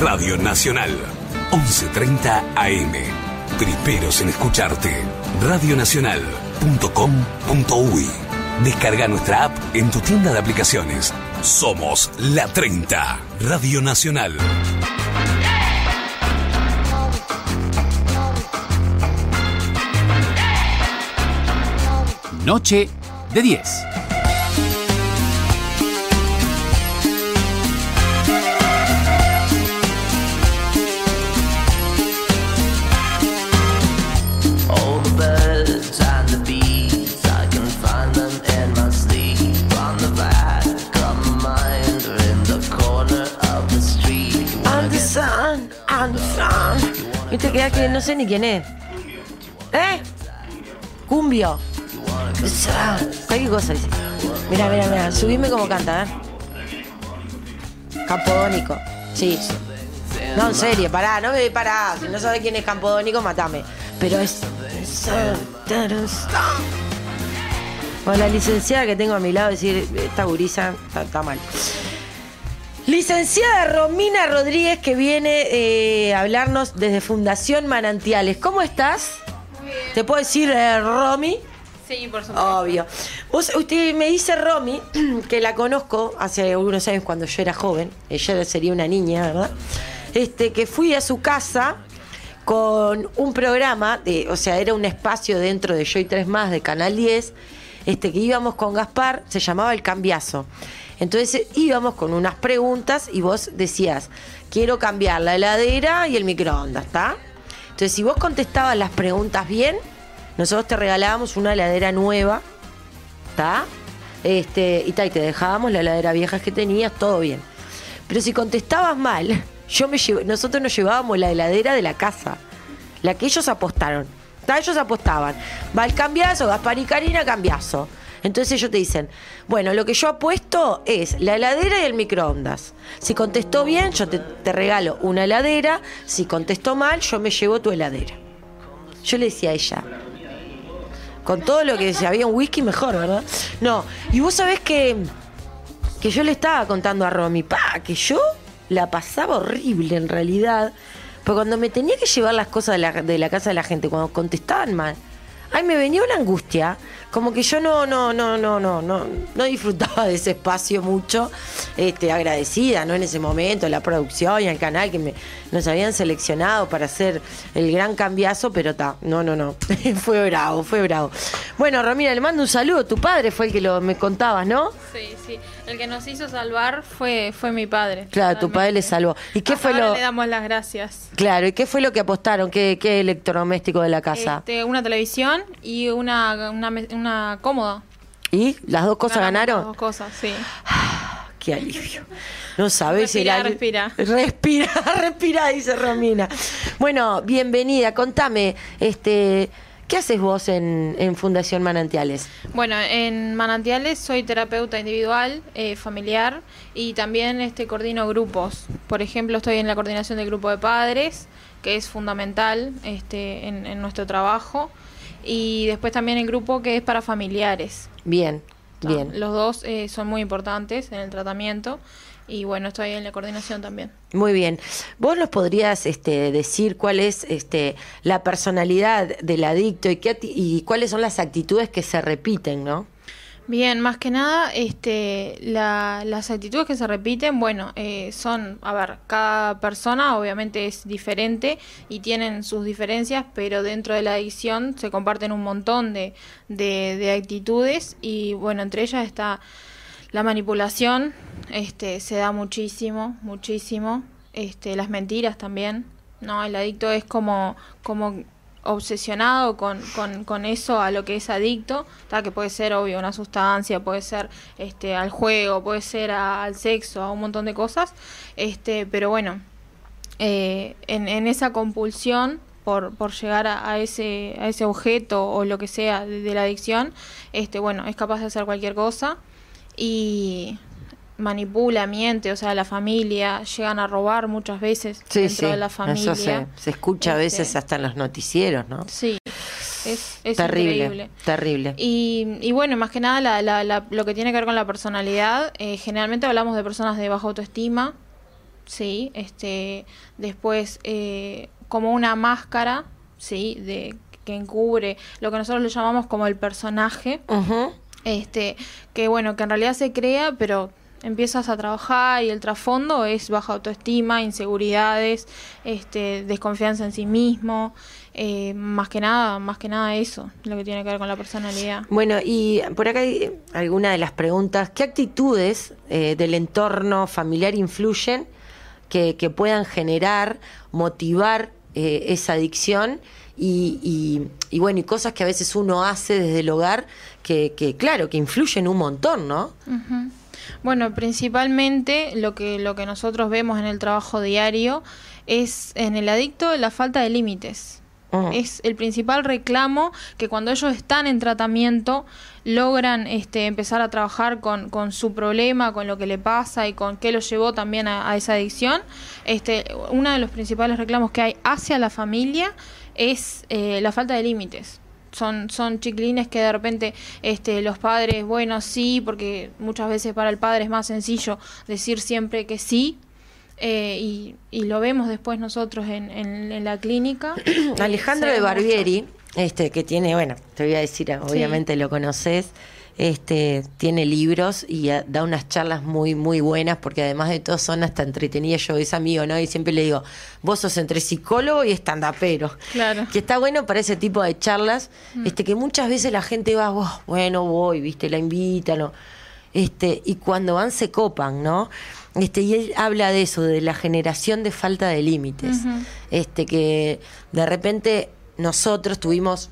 Radio Nacional, 11.30 AM. Primeros en escucharte. Radionacional.com.uy. Descarga nuestra app en tu tienda de aplicaciones. Somos la 30, Radio Nacional. Noche de 10. Sun. Viste que que no sé ni quién es. ¿Eh? Cumbio. Cualquier cosa. Mira, mira, mira. Subime como canta, ¿eh? Campodónico. Sí. No, en serio, pará, no me pará. Si no sabes quién es Campodónico, matame. Pero es. Con la licenciada que tengo a mi lado, decir, esta gurisa está, está mal. Licenciada Romina Rodríguez que viene eh, a hablarnos desde Fundación Manantiales. ¿Cómo estás? ¿Te puedo decir eh, Romy? Sí, por supuesto. Obvio. Vos, usted me dice Romy, que la conozco hace unos años cuando yo era joven, ella sería una niña, ¿verdad? Este, que fui a su casa con un programa, de, o sea, era un espacio dentro de Yo y Tres Más de Canal 10, este, que íbamos con Gaspar, se llamaba El Cambiazo. Entonces eh, íbamos con unas preguntas y vos decías, quiero cambiar la heladera y el microondas, ¿está? Entonces, si vos contestabas las preguntas bien, nosotros te regalábamos una heladera nueva, ¿está? Este, y, ta, y te dejábamos la heladera vieja que tenías, todo bien. Pero si contestabas mal, yo me nosotros nos llevábamos la heladera de la casa, la que ellos apostaron. ¿tá? Ellos apostaban. Va el cambiazo, Gaspar y Karina, cambiazo. Entonces ellos te dicen, bueno, lo que yo apuesto es la heladera y el microondas. Si contestó bien, yo te, regalo una heladera. Si contestó mal, yo me llevo tu heladera. Yo le decía a ella, con todo lo que si había un whisky mejor, ¿verdad? No, y vos sabés que, que yo le estaba contando a Romy, pa, que yo la pasaba horrible en realidad, porque cuando me tenía que llevar las cosas de la, de la casa de la gente, cuando contestaban mal, ay, me venía una angustia, como que yo no, no, no, no, no, no, no disfrutaba de ese espacio mucho, este, agradecida, ¿no? En ese momento, la producción y al canal que me, nos habían seleccionado para hacer el gran cambiazo, pero ta, no, no, no. fue bravo, fue bravo. Bueno, Romina, le mando un saludo. Tu padre fue el que lo me contabas, ¿no? Sí, sí. El que nos hizo salvar fue, fue mi padre. Claro, tu padre le salvó. ¿Y qué Hasta fue ahora lo le damos las gracias. Claro, ¿y qué fue lo que apostaron? ¿Qué, qué electrodoméstico de la casa? Este, una televisión y una, una cómoda. ¿Y las dos cosas Ganamos ganaron? las Dos cosas, sí. Qué alivio. No sabes Respira, el ali- respira. Respira, respira, dice Romina. Bueno, bienvenida. Contame, este, ¿qué haces vos en, en Fundación Manantiales? Bueno, en Manantiales soy terapeuta individual, eh, familiar y también este coordino grupos. Por ejemplo, estoy en la coordinación del grupo de padres, que es fundamental este, en, en nuestro trabajo. Y después también el grupo que es para familiares. Bien, Ta, bien. Los dos eh, son muy importantes en el tratamiento y bueno, estoy en la coordinación también. Muy bien. ¿Vos nos podrías este, decir cuál es este, la personalidad del adicto y, qué, y cuáles son las actitudes que se repiten, no? Bien, más que nada, este, la- las actitudes que se repiten, bueno, eh, son, a ver, cada persona obviamente es diferente y tienen sus diferencias, pero dentro de la adicción se comparten un montón de, de, de actitudes y bueno, entre ellas está la manipulación, este, se da muchísimo, muchísimo, este, las mentiras también, ¿no? El adicto es como, como obsesionado con, con, con eso a lo que es adicto, ta, que puede ser obvio una sustancia, puede ser este al juego, puede ser al sexo, a un montón de cosas, este, pero bueno, eh, en, en esa compulsión por, por llegar a, a ese, a ese objeto o lo que sea de, de la adicción, este, bueno, es capaz de hacer cualquier cosa. Y manipula, miente, o sea, la familia, llegan a robar muchas veces Sí, dentro sí. de la familia. Eso se, se escucha a veces Este, hasta en los noticieros, ¿no? Sí, es, es terrible, increíble. terrible. Y, y bueno, más que nada la, la- la- lo que tiene que ver con la personalidad, eh, generalmente hablamos de personas de baja autoestima, sí, este, después eh, como una máscara, sí, de que encubre lo que nosotros le llamamos como el personaje, Ujú. este, que bueno, que en realidad se crea, pero empiezas a trabajar y el trasfondo es baja autoestima, inseguridades, este, desconfianza en sí mismo, eh, más que nada, más que nada eso, lo que tiene que ver con la personalidad. Bueno, y por acá hay alguna de las preguntas. ¿Qué actitudes eh, del entorno familiar influyen que, que puedan generar, motivar eh, esa adicción? Y, y- y bueno, y cosas que a veces uno hace desde el hogar que, que, claro, que influyen un montón, ¿no? Ujú. Bueno, principalmente lo que, lo que nosotros vemos en el trabajo diario es en el adicto la falta de límites. Es el principal reclamo que cuando ellos están en tratamiento logran este, empezar a trabajar con, con su problema, con lo que le pasa y con qué lo llevó también a, a esa adicción. Este, uno de los principales reclamos que hay hacia la familia es eh, la falta de límites. Son, son chiquilines que de repente este, los padres, bueno, sí, porque muchas veces para el padre es más sencillo decir siempre que sí, eh, y, y lo vemos después nosotros en, en- en la clínica. Alejandro de mucho. Barbieri, este, que tiene, bueno, te voy a decir, obviamente lo conoces, este, tiene libros y ah, da unas charlas muy, muy buenas, porque además de todo son hasta entretenidas. Yo es amigo, ¿no? Y siempre le digo, vos sos entre psicólogo y estandapero. Claro. Que está bueno para ese tipo de charlas, este, que muchas veces la gente va, "Oh, bueno, voy, viste, la invitan, o- este, y cuando van se copan, ¿no? Este, y él habla de eso, de la generación de falta de límites. Este, que de repente nosotros tuvimos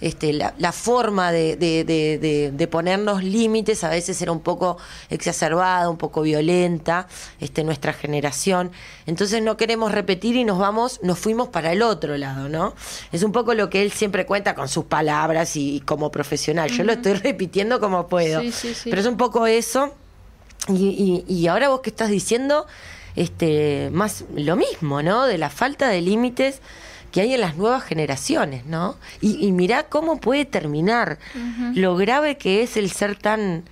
este, la, la forma de, de- de- de- de ponernos límites a veces era un poco exacerbada, un poco violenta, este, nuestra generación. Entonces no queremos repetir y nos vamos, nos fuimos para el otro lado, ¿no? Es un poco lo que él siempre cuenta con sus palabras y, y como profesional. Yo lo estoy repitiendo como puedo. Sí, sí, sí. Pero es un poco eso. Y, y- y ahora vos que estás diciendo, este, más lo mismo, ¿no? De la falta de límites que hay en las nuevas generaciones, ¿no? Y, y mirá cómo puede terminar, lo grave que es el ser tan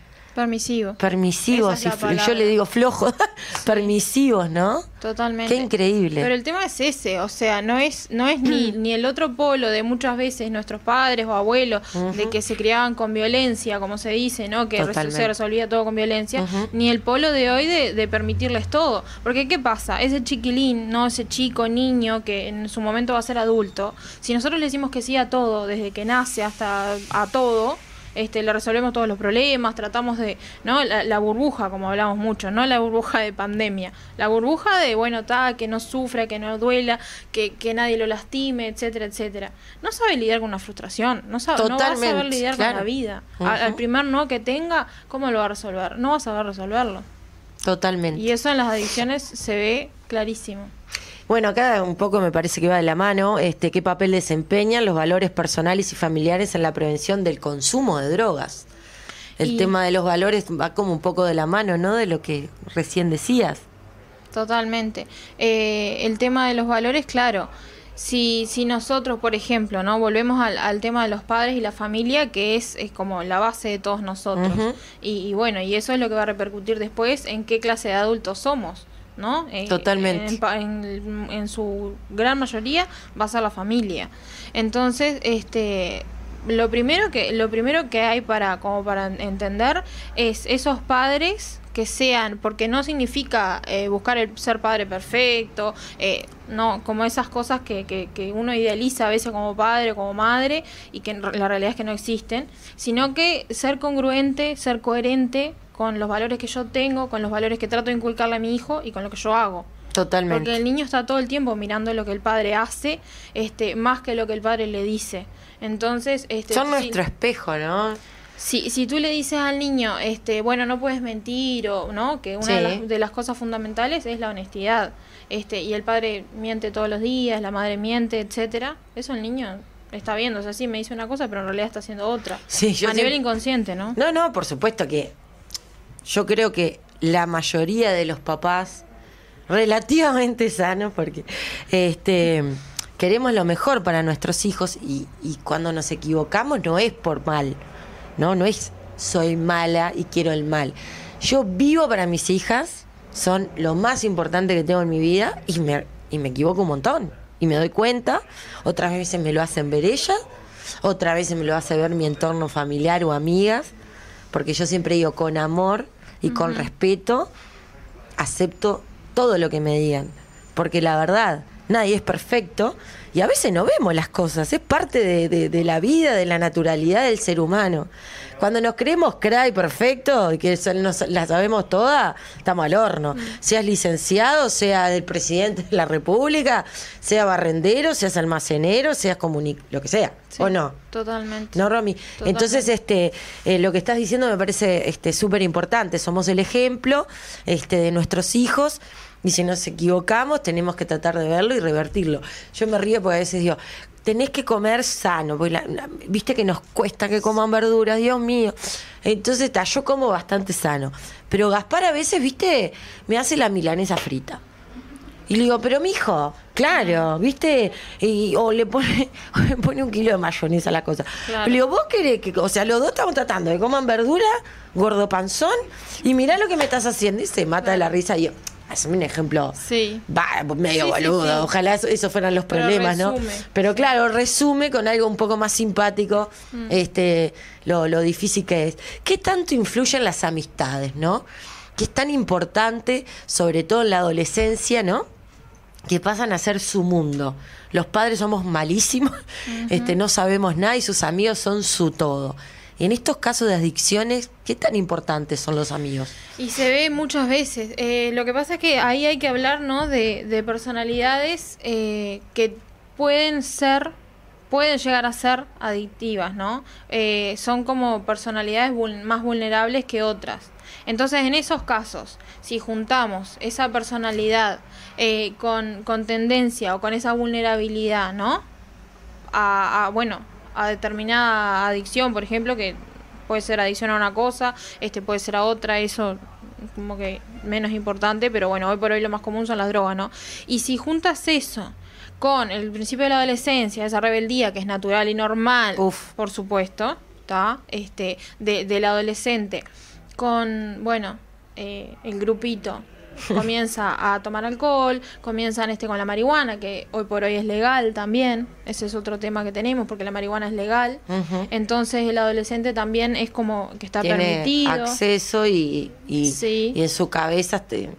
Permisivo. permisivos, fl- yo le digo flojos, permisivos, ¿no? Totalmente. Qué increíble. Pero el tema es ese, o sea, no es, no es ni, ni el otro polo de muchas veces nuestros padres o abuelos, de que se criaban con violencia, como se dice, ¿no? Que Totalmente. se resolvía todo con violencia, ni el polo de hoy de, de permitirles todo. Porque ¿qué pasa? Ese chiquilín, ¿no? Ese chico, niño, que en su momento va a ser adulto, si nosotros le decimos que sí a todo, desde que nace hasta a todo, este, le resolvemos todos los problemas, tratamos de, ¿no? La, la burbuja, como hablamos mucho, no la burbuja de pandemia, la burbuja de, bueno, ta, que no sufra, que no duela, que, que nadie lo lastime, etcétera, etcétera. No sabe lidiar con una frustración, no, sabe, no va a saber lidiar claro. con la vida. Al primer no que tenga, ¿cómo lo va a resolver? No va a saber resolverlo. Totalmente. Y eso en las adicciones se ve clarísimo. Bueno, acá un poco me parece que va de la mano, este, qué papel desempeñan los valores personales y familiares en la prevención del consumo de drogas. El Y- tema de los valores va como un poco de la mano, ¿no? De lo que recién decías. Totalmente. Eh, el tema de los valores, claro. Si, si nosotros, por ejemplo, no volvemos al, al tema de los padres y la familia, que es, es como la base de todos nosotros. Y, y bueno, y eso es lo que va a repercutir después en qué clase de adultos somos. ¿No? Totalmente. En, en- en su gran mayoría va a ser la familia. Entonces, este, lo primero que lo primero que hay para como para entender es esos padres que sean porque no significa eh, buscar el ser padre perfecto eh, no como esas cosas que, que, que uno idealiza a veces como padre como madre y que la realidad es que no existen sino que ser congruente ser coherente con los valores que yo tengo con los valores que trato de inculcarle a mi hijo y con lo que yo hago Totalmente. porque el niño está todo el tiempo mirando lo que el padre hace, este, más que lo que el padre le dice. Entonces, este, Son si- nuestro espejo, ¿no? si, si tú le dices al niño, este, bueno, no puedes mentir, o no, que una de, las, de las cosas fundamentales es la honestidad, este, y el padre miente todos los días, la madre miente, etcétera, eso el niño está viendo, o sea, sí me dice una cosa, pero en realidad está haciendo otra. Sí, yo a nivel inconsciente, ¿no? No, no, por supuesto que yo creo que la mayoría de los papás relativamente sanos, porque este queremos lo mejor para nuestros hijos y, cuando nos equivocamos no es por mal, no, no es soy mala y quiero el mal. Yo vivo para mis hijas, son lo más importante que tengo en mi vida y me, y me equivoco un montón. Y me doy cuenta, otras veces me lo hacen ver ellas, otras veces me lo hace ver mi entorno familiar o amigas, porque yo siempre digo con amor y con respeto, acepto todo lo que me digan, porque la verdad, nadie es perfecto y a veces no vemos las cosas, es parte de, de- de la vida, de la naturalidad del ser humano. Cuando nos creemos cray perfecto y que nos- la sabemos toda, estamos al horno. Seas licenciado, sea el presidente de la República, sea barrendero, seas almacenero, seas comuni lo que sea, Sí, ¿o no? Totalmente. No, Romy. Totalmente. Entonces, este, eh, lo que estás diciendo me parece este súper importante. Somos el ejemplo este, de nuestros hijos. Y si nos equivocamos, tenemos que tratar de verlo y revertirlo. Yo me río porque a veces digo, tenés que comer sano. porque la- la- Viste que nos cuesta que coman verduras, Dios mío. Entonces, ta, yo como bastante sano. Pero Gaspar a veces, viste, me hace la milanesa frita. Y le digo, pero mijo, claro, ¿viste? Y, o, le pone, o le pone un kilo de mayonesa a la cosa. Claro. Le digo, vos querés que, o sea, los dos estamos tratando de coman verdura, gordo panzón, y mirá lo que me estás haciendo. Y se mata de la risa. Y yo, hazme un ejemplo. Sí. Va, medio Sí, boludo. sí. Ojalá eso, esos fueran los Pero problemas, ¿no? Pero claro, resume con algo un poco más simpático Mm. este, lo, lo difícil que es. ¿Qué tanto influyen las amistades, no? Que es tan importante, sobre todo en la adolescencia, ¿no? que pasan a ser su mundo. Los padres somos malísimos, este, no sabemos nada y sus amigos son su todo. En estos casos de adicciones, ¿qué tan importantes son los amigos? Y se ve muchas veces. Eh, lo que pasa es que ahí hay que hablar, ¿no? De, de personalidades eh, que pueden ser, pueden llegar a ser adictivas, ¿no? Eh, son como personalidades más vulnerables que otras. Entonces, en esos casos, si juntamos esa personalidad con, con tendencia o con esa vulnerabilidad, ¿no? a, bueno a determinada adicción por ejemplo que puede ser adicción a una cosa este puede ser a otra eso como que menos importante pero bueno hoy por hoy lo más común son las drogas no y si juntas eso con el principio de la adolescencia esa rebeldía que es natural y normal Uf. por supuesto está este de, del adolescente con bueno eh, el grupito comienza a tomar alcohol, comienzan este con la marihuana, que hoy por hoy es legal también, ese es otro tema que tenemos, porque la marihuana es legal, entonces el adolescente también es como que está Tiene permitido. acceso y, y, Sí. y en su cabeza, este,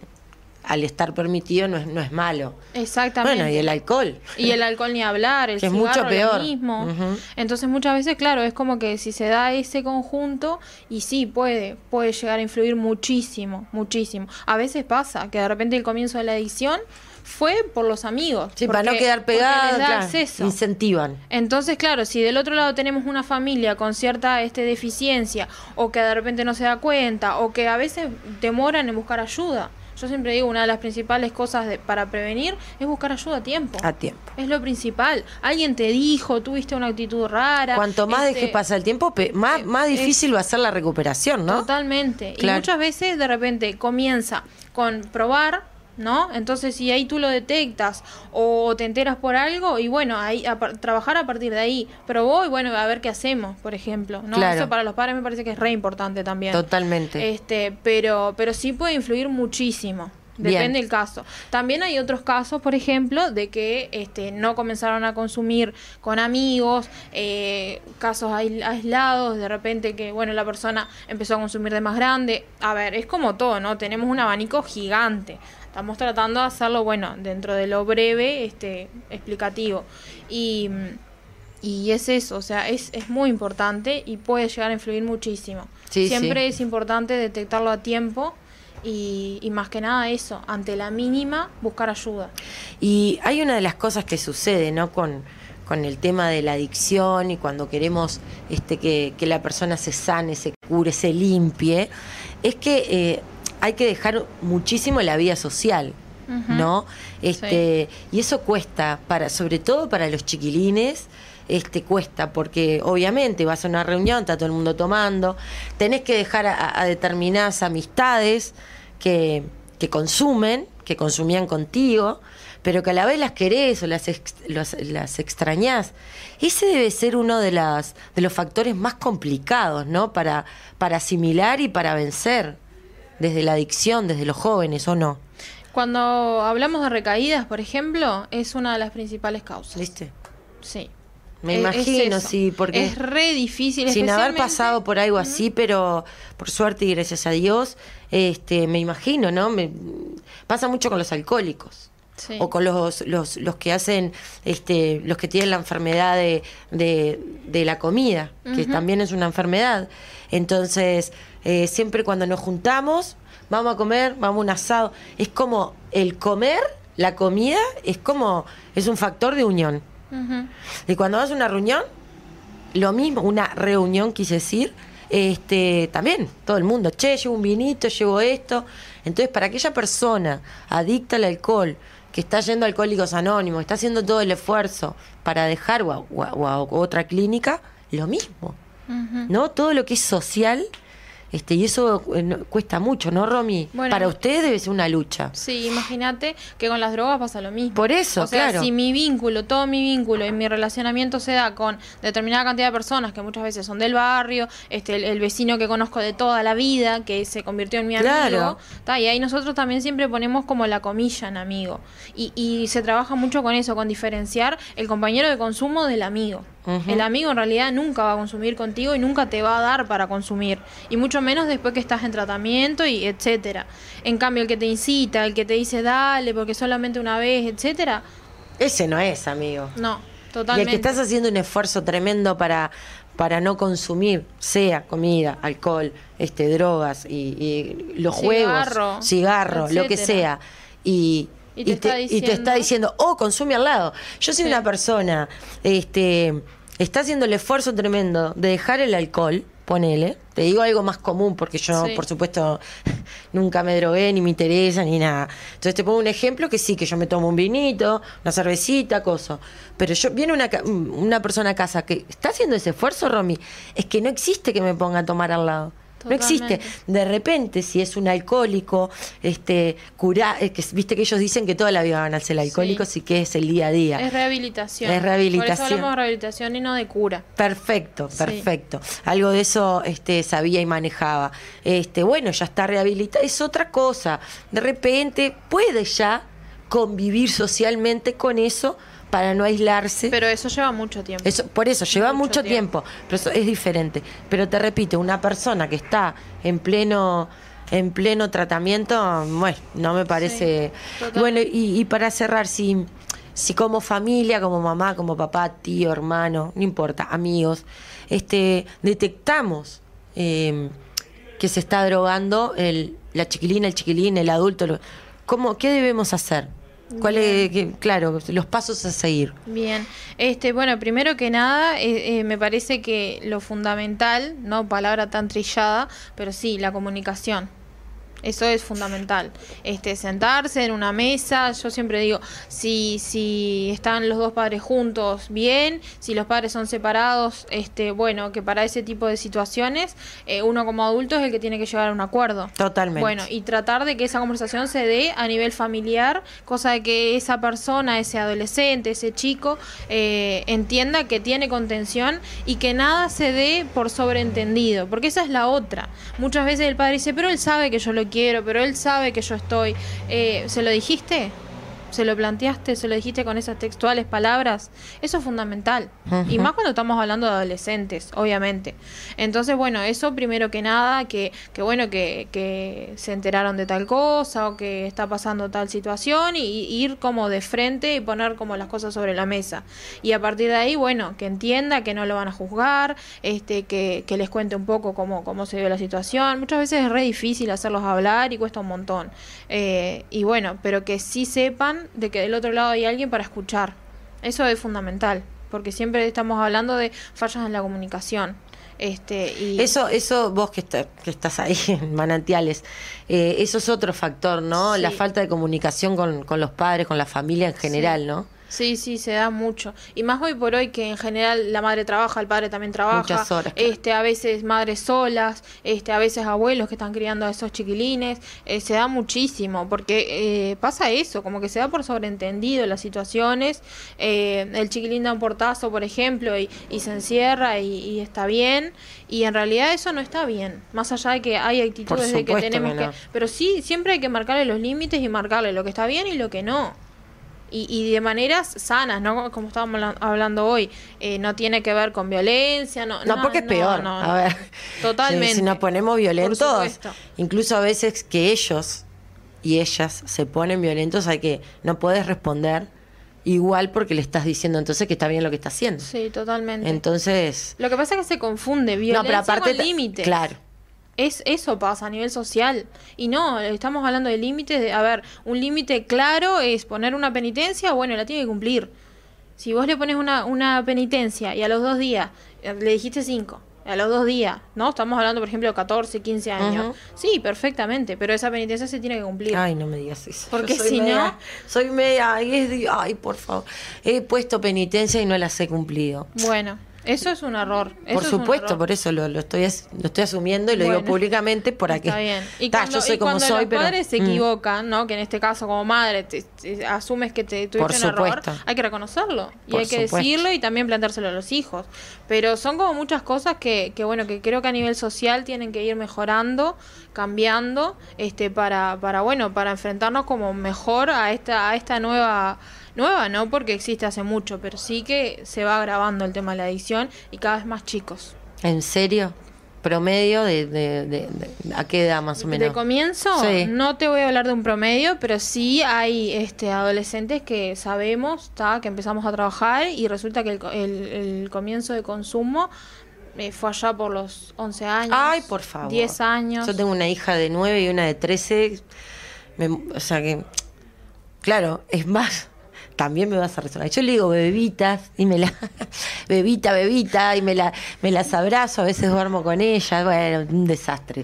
al estar permitido, no es, no es malo. Exactamente. Bueno, y el alcohol. Y el alcohol ni hablar, el Que es cigarro mucho lo peor. mismo. Ujú. Entonces muchas veces, claro, es como que si se da ese conjunto y sí puede, puede llegar a influir muchísimo, muchísimo. A veces pasa que de repente el comienzo de la adicción fue por los amigos. Sí, para no quedar porque pegado, les da claro, acceso. incentivan. Entonces, claro, si del otro lado tenemos una familia con cierta este, deficiencia o que de repente no se da cuenta o que a veces demoran en buscar ayuda. Yo siempre digo, una de las principales cosas de- para prevenir es buscar ayuda a tiempo. A tiempo. Es lo principal. Alguien te dijo, tuviste una actitud rara. Cuanto más este, dejes pasar el tiempo, pe- más, eh, más es- difícil va a ser la recuperación, ¿no? Totalmente. Y muchas veces de repente comienza con probar, ¿no? Entonces si ahí tú lo detectas o te enteras por algo y bueno, ahí a trabajar a partir de ahí. Probó y bueno, a ver qué hacemos, por ejemplo, ¿no? Claro. Eso para los padres me parece que es re importante también. Totalmente. Este, pero pero sí puede influir muchísimo. Bien. Depende del caso. También hay otros casos, por ejemplo, de que este, no comenzaron a consumir con amigos, eh, casos ais- aislados, de repente que, bueno, la persona empezó a consumir de más grande. A ver, es como todo, ¿no? Tenemos un abanico gigante. Estamos tratando de hacerlo, bueno, dentro de lo breve, este, explicativo. Y, y es eso, o sea, es, es muy importante y puede llegar a influir muchísimo. Sí, Siempre sí. es importante detectarlo a tiempo y, y más que nada eso, ante la mínima, buscar ayuda. Y hay una de las cosas que sucede, ¿no? Con, con el tema de la adicción y cuando queremos este, que, que la persona se sane, se cure, se limpie, es que eh, hay que dejar muchísimo la vida social. ¿No? Este, y eso cuesta para, sobre todo para los chiquilines, este cuesta, porque obviamente vas a una reunión, está todo el mundo tomando, tenés que dejar a, a determinadas amistades que, que consumen, que consumían contigo, pero que a la vez las querés o las, ex- los- las extrañás. Ese debe ser uno de, las, de los factores más complicados, ¿no? Para, para asimilar y para vencer. Desde la adicción, desde los jóvenes, ¿o no? Cuando hablamos de recaídas, por ejemplo, es una de las principales causas. ¿Viste? Sí. Me Es- imagino, es sí, porque Es re difícil. sin haber pasado por algo así, pero por suerte y gracias a Dios, este, me imagino, ¿no? Me, pasa mucho con los alcohólicos. Sí. O con los, los, los que hacen, este, los que tienen la enfermedad de, de, de la comida, que también es una enfermedad. Entonces, eh, siempre cuando nos juntamos, vamos a comer, vamos a un asado. Es como el comer, la comida, es como, es un factor de unión. Y cuando vas a una reunión, lo mismo, una reunión quise decir, este, también, todo el mundo, che, llevo un vinito, llevo esto. Entonces, para aquella persona adicta al alcohol, que está yendo a Alcohólicos Anónimos, está haciendo todo el esfuerzo para dejar o a, o a- o a otra clínica, lo mismo. ¿No? Todo lo que es social, este, y eso eh, cuesta mucho, ¿no, Romy? Bueno. para ustedes debe ser una lucha. Sí, imagínate que con las drogas pasa lo mismo. Por eso, o sea, claro. si mi vínculo, todo mi vínculo y mi relacionamiento se da con determinada cantidad de personas que muchas veces son del barrio, este el, el vecino que conozco de toda la vida, que se convirtió en mi Claro. amigo, ta, y ahí nosotros también siempre ponemos como la comilla en amigo. Y, y se trabaja mucho con eso, con diferenciar el compañero de consumo del amigo. El amigo en realidad nunca va a consumir contigo y nunca te va a dar para consumir. Y mucho menos después que estás en tratamiento y etcétera. En cambio, el que te incita, el que te dice dale porque solamente una vez, etcétera, Ese no es, amigo. no, Y el totalmente. que estás haciendo un esfuerzo tremendo para, para no consumir, sea comida, alcohol, este, drogas y, y los Cigarro, juegos, cigarro, lo que etcétera. sea. Y, Y te está y te está diciendo- diciendo, oh, consume al lado. Yo soy Sí. una persona, este, está haciendo el esfuerzo tremendo de dejar el alcohol, ponele. Te digo algo más común porque yo, Sí. por supuesto, nunca me drogué, ni me interesa, ni nada. Entonces te pongo un ejemplo que sí, que yo me tomo un vinito, una cervecita, cosa. Pero yo viene una, una persona a casa que está haciendo ese esfuerzo, Romy, es que no existe que me ponga a tomar al lado. No existe. De repente, si es un alcohólico, este, cura, es que viste que ellos dicen que toda la vida van a ser alcohólicos Sí. y que es el día a día. Es rehabilitación. Es rehabilitación. Por eso hablamos de rehabilitación y no de cura. Perfecto, Sí. perfecto. Algo de eso este, sabía y manejaba. Este, bueno, ya está rehabilitado, es otra cosa. De repente puede ya convivir socialmente con eso para no aislarse. Pero eso lleva mucho tiempo. Eso, por eso, lleva mucho, Mucho tiempo. pero eso es diferente. Pero te repito, una persona que está en pleno en pleno tratamiento, bueno, no me parece... Sí, bueno, y, y para cerrar, si, si como familia, como mamá, como papá, tío, hermano, no importa, amigos, este detectamos eh, que se está drogando el, la chiquilina, el chiquilín, el adulto, lo- ¿cómo, ¿qué debemos hacer? ¿Cuál es, qué- claro, los pasos a seguir? Bien, este, bueno, primero que nada, eh, eh, me parece que lo fundamental, no palabra tan trillada, pero sí, la comunicación. Eso es fundamental. Este, sentarse en una mesa, yo siempre digo, si, si están los dos padres juntos, bien, si los padres son separados, este, bueno, que para ese tipo de situaciones, eh, uno como adulto es el que tiene que llegar a un acuerdo. Totalmente. Bueno, y tratar de que esa conversación se dé a nivel familiar, cosa de que esa persona, ese adolescente, ese chico, eh, entienda que tiene contención y que nada se dé por sobreentendido, porque esa es la otra. Muchas veces el padre dice, pero él sabe que yo lo quiero, pero él sabe que yo estoy. Eh, ¿Se lo dijiste? ¿Se lo planteaste? ¿Se lo dijiste con esas textuales palabras? Eso es fundamental. Y más cuando estamos hablando de adolescentes, obviamente. Entonces, bueno, eso primero que nada, que, que bueno, que, que se enteraron de tal cosa o que está pasando tal situación y, y ir como de frente y poner como las cosas sobre la mesa. Y a partir de ahí, bueno, que entienda que no lo van a juzgar, este, que, que les cuente un poco cómo, cómo se ve la situación. Muchas veces es re difícil hacerlos hablar y cuesta un montón. Eh, y bueno, pero que sí sepan de que del otro lado hay alguien para escuchar. Eso es fundamental, porque siempre estamos hablando de fallas en la comunicación. Este, y Eso, eso vos que, está- que estás ahí en manantiales, eh, eso es otro factor, ¿no? Sí. La falta de comunicación con, con los padres, con la familia en general, ¿no? Sí, sí, se da mucho. Y más hoy por hoy que en general la madre trabaja, el padre también trabaja. Muchas horas, claro. Este, a veces madres solas, este, a veces abuelos que están criando a esos chiquilines. Eh, se da muchísimo, porque eh, pasa eso, como que se da por sobreentendido las situaciones. Eh, el chiquilín da un portazo, por ejemplo, y, y se encierra y, y está bien. Y en realidad eso no está bien. Más allá de que hay actitudes de que tenemos que. Pero sí, siempre hay que marcarle los límites y marcarle lo que está bien y lo que no. Y, y de maneras sanas, ¿no? Como estábamos habla- hablando hoy. Eh, no tiene que ver con violencia, no. No, porque es peor. no, a no. ver, Totalmente. Si, nos ponemos violentos, incluso a veces que ellos y ellas se ponen violentos, hay que no puedes responder igual porque le estás diciendo entonces que está bien lo que está haciendo. Sí, totalmente. Entonces, lo que pasa es que se confunde violencia no, pero aparte, con claro. Es, eso pasa a nivel social. Y no, estamos hablando de límites. De, a ver, un límite claro es poner una penitencia, bueno, la tiene que cumplir. Si vos le pones una, una penitencia y a los dos días eh, le dijiste cinco, a los dos días, ¿no? Estamos hablando, por ejemplo, de 14, 15 años. Sí, perfectamente, pero esa penitencia se tiene que cumplir. Ay, no me digas eso. Porque Yo soy si no- Soy media, ay, por favor. He puesto penitencia y no las he cumplido. Bueno, eso es un error. eso Por es supuesto, error. por eso lo, lo estoy lo estoy asumiendo y lo digo públicamente para que Está bien. Y Ta, cuando, yo soy y como soy, los pero padres se mm. equivocan, ¿no? Que en este caso como madre te- te- asumes que te tuviste Por un error, hay que reconocerlo y Por hay que supuesto. decirlo y también planteárselo a los hijos. Pero son como muchas cosas que, que bueno, que creo que a nivel social tienen que ir mejorando, cambiando, este, para, para bueno, para enfrentarnos como mejor a esta, a esta nueva nueva no porque existe hace mucho pero sí que se va agravando el tema de la adicción y cada vez más chicos ¿En serio? ¿Promedio de, de, de- de- a qué edad más o menos? De comienzo, Sí. no te voy a hablar de un promedio, pero sí hay este adolescentes que sabemos ta, que empezamos a trabajar y resulta que el, co- el- el comienzo de consumo eh, fue allá por los 11 años. Ay, por favor. 10 años. Yo tengo una hija de 9 y una de 13. Me- o sea que, claro, es más. También me vas a resonar. Yo le digo bebitas y me la. bebita, bebita, y me, la, me las abrazo. A veces duermo con ella. Bueno, un desastre.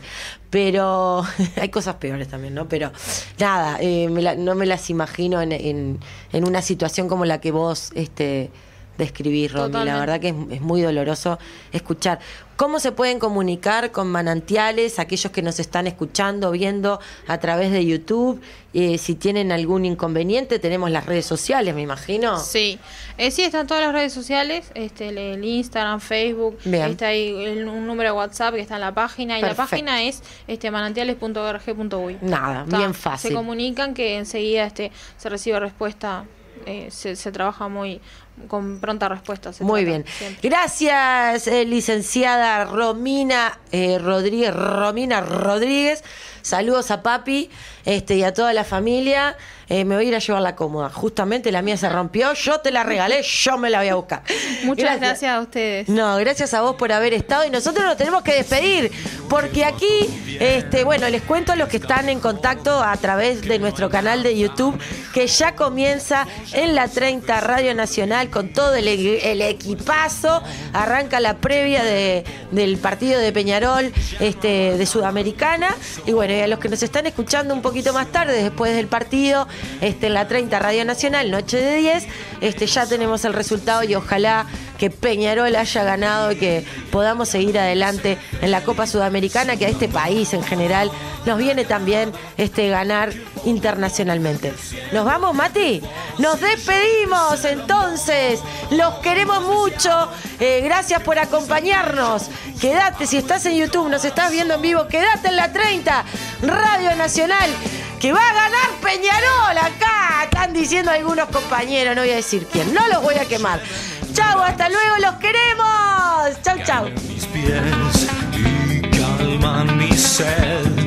Pero hay cosas peores también, ¿no? Pero nada, eh, no me las imagino en, en, en una situación como la que vos este, describís, Romy. La verdad que es, es muy doloroso escuchar. ¿Cómo se pueden comunicar con manantiales, aquellos que nos están escuchando, viendo a través de YouTube? Eh, si tienen algún inconveniente, tenemos las redes sociales, me imagino. Sí, eh, sí, están todas las redes sociales, este, el, el Instagram, Facebook, Bien. está ahí el- un número de WhatsApp que está en la página y Perfecto. la página es este manantiales.org.uy. Nada, Está, bien fácil. Se comunican que enseguida este se recibe respuesta, eh, se, se trabaja muy con pronta respuesta. se Muy trata bien. siempre. Gracias, eh, licenciada Romina eh, Rodríguez. Romina Rodríguez. Saludos a papi este, y a toda la familia. Eh, me voy a ir a llevar la cómoda. Justamente la mía se rompió. Yo te la regalé, yo me la voy a buscar. Muchas gracias. a ustedes. No, gracias a vos por haber estado y nosotros nos tenemos que despedir porque aquí, este, bueno, les cuento a los que están en contacto a través de nuestro canal de YouTube que ya comienza en la 30 Radio Nacional con todo el, equi- el equipazo, arranca la previa de, del partido de Peñarol este, de Sudamericana. Y bueno, y a los que nos están escuchando un poquito más tarde después del partido, este, en la 30 Radio Nacional, noche de 10, este, ya tenemos el resultado y ojalá que Peñarol haya ganado y que podamos seguir adelante en la Copa Sudamericana, que a este país en general nos viene también este, ganar internacionalmente. ¿Nos vamos, Mati? Nos despedimos entonces. Los queremos mucho. Eh, gracias por acompañarnos. Quédate, si estás en YouTube, nos estás viendo en vivo, quédate en la 30, Radio Nacional, que va a ganar Peñarol acá. Están diciendo algunos compañeros, no voy a decir quién, no los voy a quemar. Chau, hasta luego, los queremos. Chau, chau. mis pies y calman mi sed.